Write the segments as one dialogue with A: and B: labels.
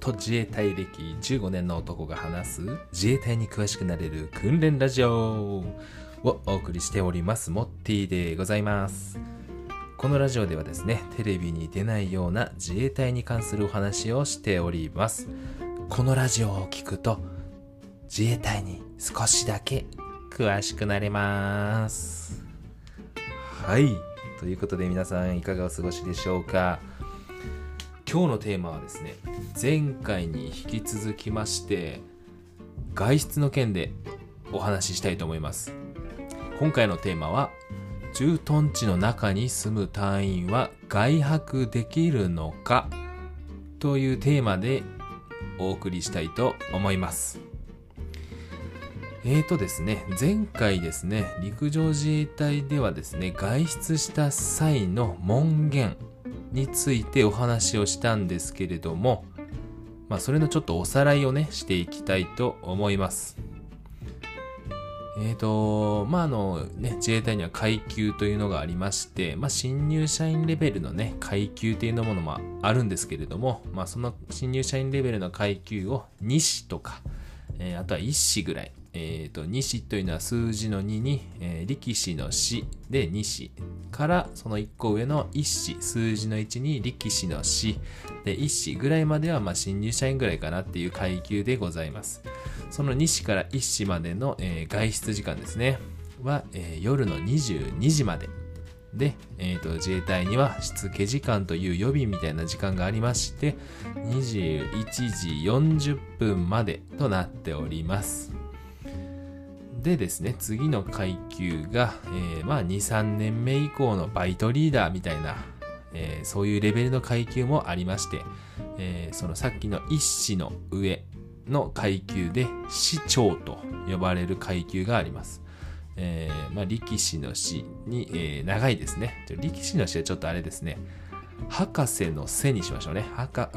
A: 元自衛隊歴15年の男が話す自衛隊に詳しくなれる訓練ラジオをお送りしておりますモッティでございますこのラジオではですねテレビに出ないような自衛隊に関するお話をしておりますこのラジオを聞くと自衛隊に少しだけ詳しくなれますはい。ということで皆さんいかがお過ごしでしょうか今日のテーマはですね前回に引き続きまして外出の件でお話ししたいと思います。今回のテーマは駐屯地の中に住む隊員は外泊できるのかというテーマでお送りしたいと思います。えーとですね、前回ですね、陸上自衛隊ではですね、外出した際の門限についてお話をしたんですけれども、まあ、それのちょっとおさらいをね、していきたいと思います。えーと、まあ、あの、ね、自衛隊には階級というのがありまして、まあ、新入社員レベルのね、階級っていうのものもあるんですけれども、まあ、その新入社員レベルの階級を2子とか、えー、あとは1子ぐらい、えーと、2子というのは数字の2に、えー、力士の死で2子からその1個上の1子数字の1に力士の死で1子ぐらいまではまあ新入社員ぐらいかなっていう階級でございます。その2子から1子までの、えー、外出時間ですね。は、えー、夜の22時まで。で、えーと、自衛隊にはしつけ時間という予備みたいな時間がありまして21時40分までとなっております。でですね、次の階級が、えー、まあ2、3年目以降のバイトリーダーみたいな、えー、そういうレベルの階級もありまして、えー、そのさっきの一子の上の階級で市長と呼ばれる階級があります。え、まあ力士の死に、え、長いですね。力士の死はちょっとあれですね。博士の背にしましょうね。博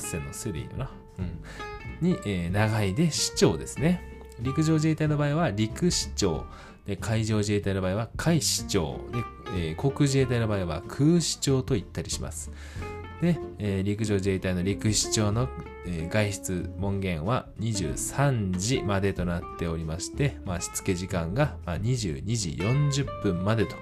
A: 士の背でいいよな？うん。に、え、長いで市長ですね。陸上自衛隊の場合は陸市長。で海上自衛隊の場合は海市長。で、えー、航空自衛隊の場合は空市長と言ったりします。で、えー、陸上自衛隊の陸市長の、えー、外出門限は23時までとなっておりまして、まあ、しつけ時間が、まあ、22時40分までと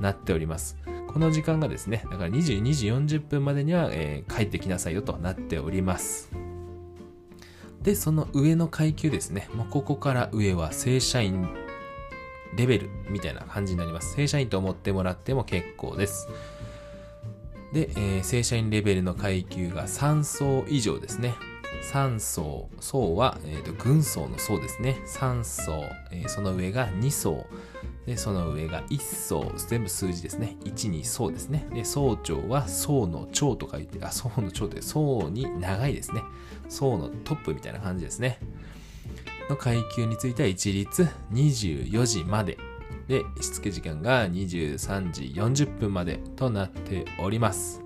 A: なっております。この時間がですねだから22時40分までには、えー、帰ってきなさいよとなっております。で、その上の階級ですね。もうここから上は正社員レベルみたいな感じになります。正社員と思ってもらっても結構です。で、えー、正社員レベルの階級が3層以上ですね。3層、層は、えーと、軍層の層ですね。3層、えー、その上が2層、で、その上が1層、全部数字ですね。1、2層ですね。で、層長は層の長と書いて、あ、層の長って層に長いですね。層のトップみたいな感じですね。の階級については一律24時まで。で、しつけ時間が23時40分までとなっております。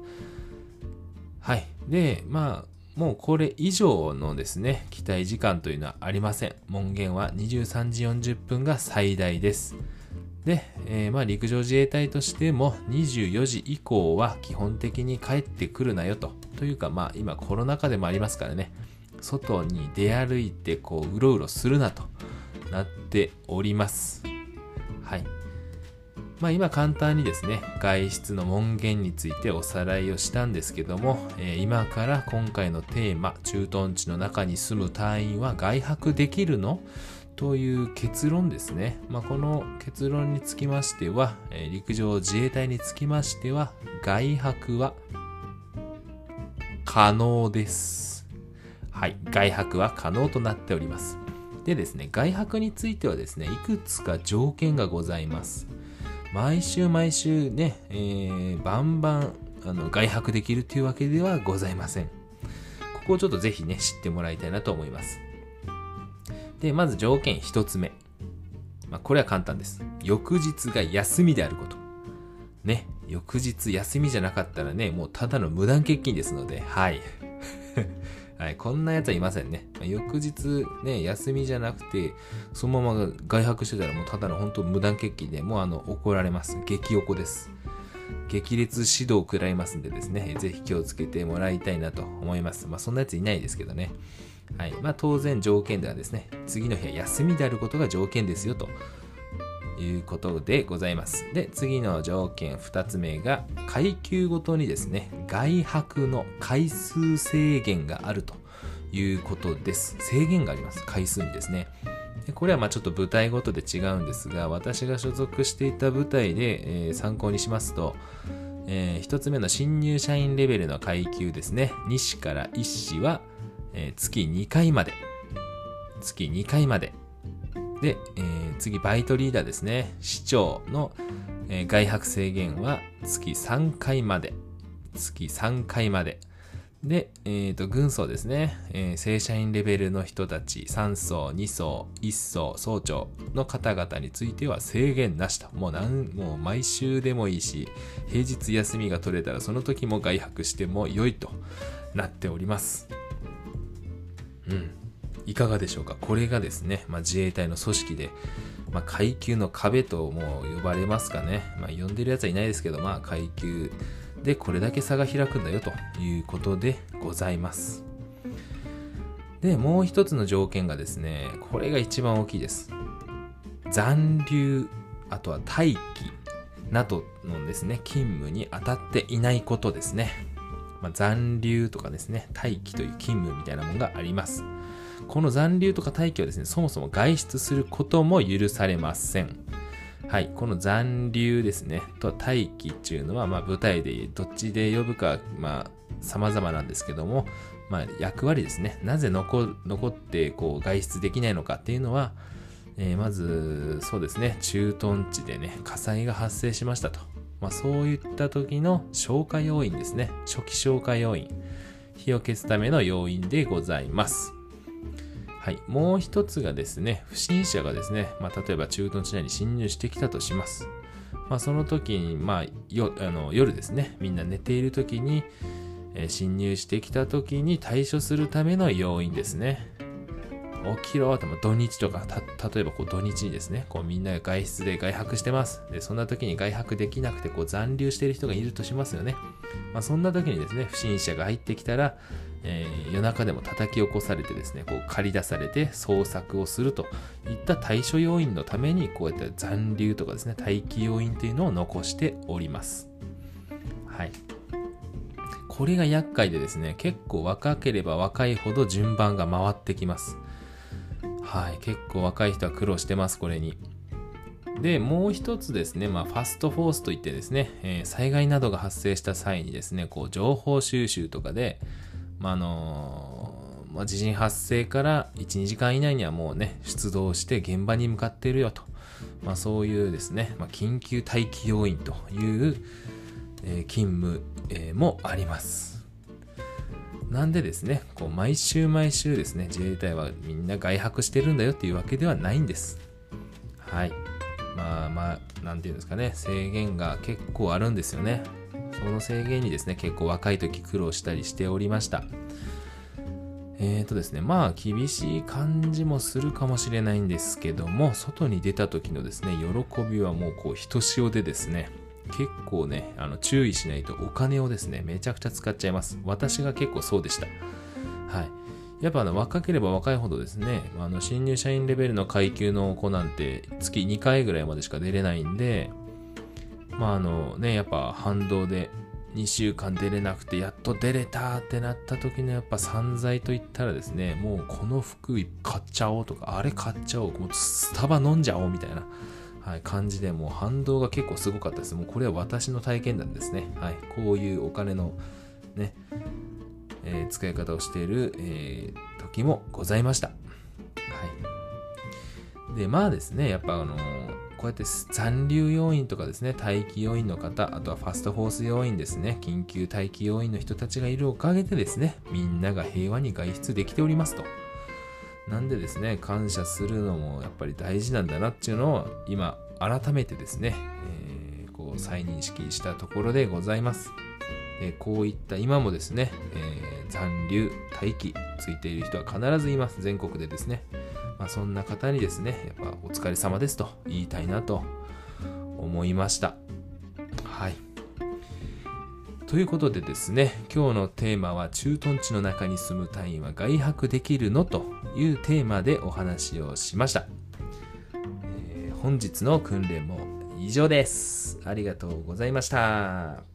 A: はい。で、まあ、もうこれ以上のですね、期待時間というのはありません。門限は23時40分が最大です。で、えー、まあ陸上自衛隊としても24時以降は基本的に帰ってくるなよと。というかまあ今コロナ禍でもありますからね、外に出歩いてこううろうろするなとなっております。はい。まあ今簡単にですね、外出の門限についておさらいをしたんですけども、えー、今から今回のテーマ、駐屯地の中に住む隊員は外泊できるの？という結論ですね。まあ、この結論につきましては、え、陸上自衛隊につきましては、外泊は可能です。はい、外泊は可能となっております。でですね、外泊についてはですね、いくつか条件がございます。毎週毎週ね、えー、バンバンあの外泊できるというわけではございません。ここをちょっとぜひね、知ってもらいたいなと思います。で、まず条件1つ目。まあ、これは簡単です。翌日が休みであること。ね。翌日休みじゃなかったらね、もうただの無断欠勤ですので、はい。はい、こんなやつはいませんね。ま、翌日ね、休みじゃなくて、そのまま外泊してたらもうただの本当無断欠勤で、もうあの、怒られます。激おこです。激烈指導を食らいますんでですね、ぜひ気をつけてもらいたいなと思います。まあ、そんなやついないですけどね。はい。まあ、当然条件ではですね、次の日は休みであることが条件ですよということでございます。で、次の条件2つ目が、階級ごとにですね、外泊の回数制限があるということです。制限があります。回数にですね。でこれはまあちょっと部隊ごとで違うんですが、私が所属していた部隊で、えー、参考にしますと、えー、1つ目の新入社員レベルの階級ですね。西から1市は、えー、月2回まで。月2回まで。で、えー、次、バイトリーダーですね。市長の、えー、外泊制限は月3回まで。月3回まで。で、えっ、ー、と、軍曹ですね、えー、正社員レベルの人たち、3層、2層、1層、総長の方々については制限なしと。もうん、もう毎週でもいいし、平日休みが取れたらその時も外泊しても良いとなっております。うん。いかがでしょうか？これがですね、まあ、自衛隊の組織で、まあ、階級の壁とも呼ばれますかね。まあ、呼んでるやつはいないですけど、まあ、階級でこれだけ差が開くんだよということでございます。で、もう一つの条件がですね、これが一番大きいです。残留、あとは待機などのですね、勤務に当たっていないことですね。まあ、残留とかですね、待機という勤務みたいなものがあります。この残留とか待機はですね、そもそも外出することも許されません。はい、この残留ですね、と待機っていうのは、まあ、舞台でどっちで呼ぶか、まあ、様々なんですけども、まあ、役割ですね。なぜ残残ってこう外出できないのかっていうのは、えー、まず、そうですね、駐屯地でね、火災が発生しましたと。まあ、そういった時の消火要員ですね。初期消火要員。火を消すための要員でございます。はい。もう一つがですね、不審者がですね、まあ、例えば駐屯地内に侵入してきたとします。まあ、その時に、まあ、よあの夜ですね、みんな寝ている時に、え、侵入してきた時に対処するための要因ですね。起きろと、土日とか、例えばこう土日にですね、こうみんなが外出で外泊してます。で、そんな時に外泊できなくてこう残留している人がいるとしますよね。まあ、そんな時にですね、不審者が入ってきたら、えー、夜中でも叩き起こされてですね、こう借り出されて捜索をするといった対処要因のために、こうやって残留とかですね、待機要因というのを残しております。はい。これが厄介でですね、結構若ければ若いほど順番が回ってきます。はい。結構若い人は苦労してます、これに。で、もう一つですね、まあ、ファストフォースといってですね、えー、災害などが発生した際にですね、こう、情報収集とかで、まあ、あのー、まあ、地震発生から1、2時間以内にはもうね、出動して現場に向かっているよと。まあ、そういうですね、まあ、緊急待機要員という、えー、勤務、えー、もあります。なんでですね、こう毎週毎週ですね、自衛隊はみんな外泊してるんだよっていうわけではないんです。はい。まあまあ、なんていうんですかね、制限が結構あるんですよね。その制限にですね、結構若い時苦労したりしておりました。えーとですね、まあ厳しい感じもするかもしれないんですけども、外に出た時のですね、喜びはもうこう、ひとしおでですね、結構ね、あの注意しないとお金をですね、めちゃくちゃ使っちゃいます。私が結構そうでした。はい。やっぱあの若ければ若いほどですね、あの新入社員レベルの階級の子なんて月2回ぐらいまでしか出れないんで、まああのね、やっぱ反動で2週間出れなくてやっと出れたってなった時のやっぱ散財といったらですね、もうこの服買っちゃおうとか、あれ買っちゃおう、もうスタバ飲んじゃおうみたいな、はい、感じでもう反動が結構すごかったです。もうこれは私の体験談ですね。はい、こういうお金のね、えー、使い方をしている、えー、時もございました。はい。で、まあですね、やっぱあのこうやって残留要員とかですね、待機要員の方、あとはファストフォース要員ですね、緊急待機要員の人たちがいるおかげでですね、みんなが平和に外出できておりますと。なんでですね、感謝するのもやっぱり大事なんだなっていうのを今改めてですね、えー、こう再認識したところでございます。え、こういった今もですね、えー、残留、待機ついている人は必ずいます。全国でですね。まあ、そんな方にですね、やっぱお疲れ様ですと言いたいなと思いました。はい。ということでですね、今日のテーマは駐屯地の中に住む隊員は外泊できるのというテーマでお話をしました。えー本日の訓練も以上です。ありがとうございました。